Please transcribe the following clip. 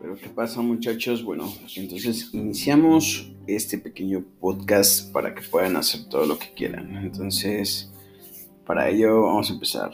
Pero ¿qué pasa muchachos? Bueno, entonces iniciamos este pequeño podcast para que puedan hacer todo lo que quieran. Entonces, para ello vamos a empezar.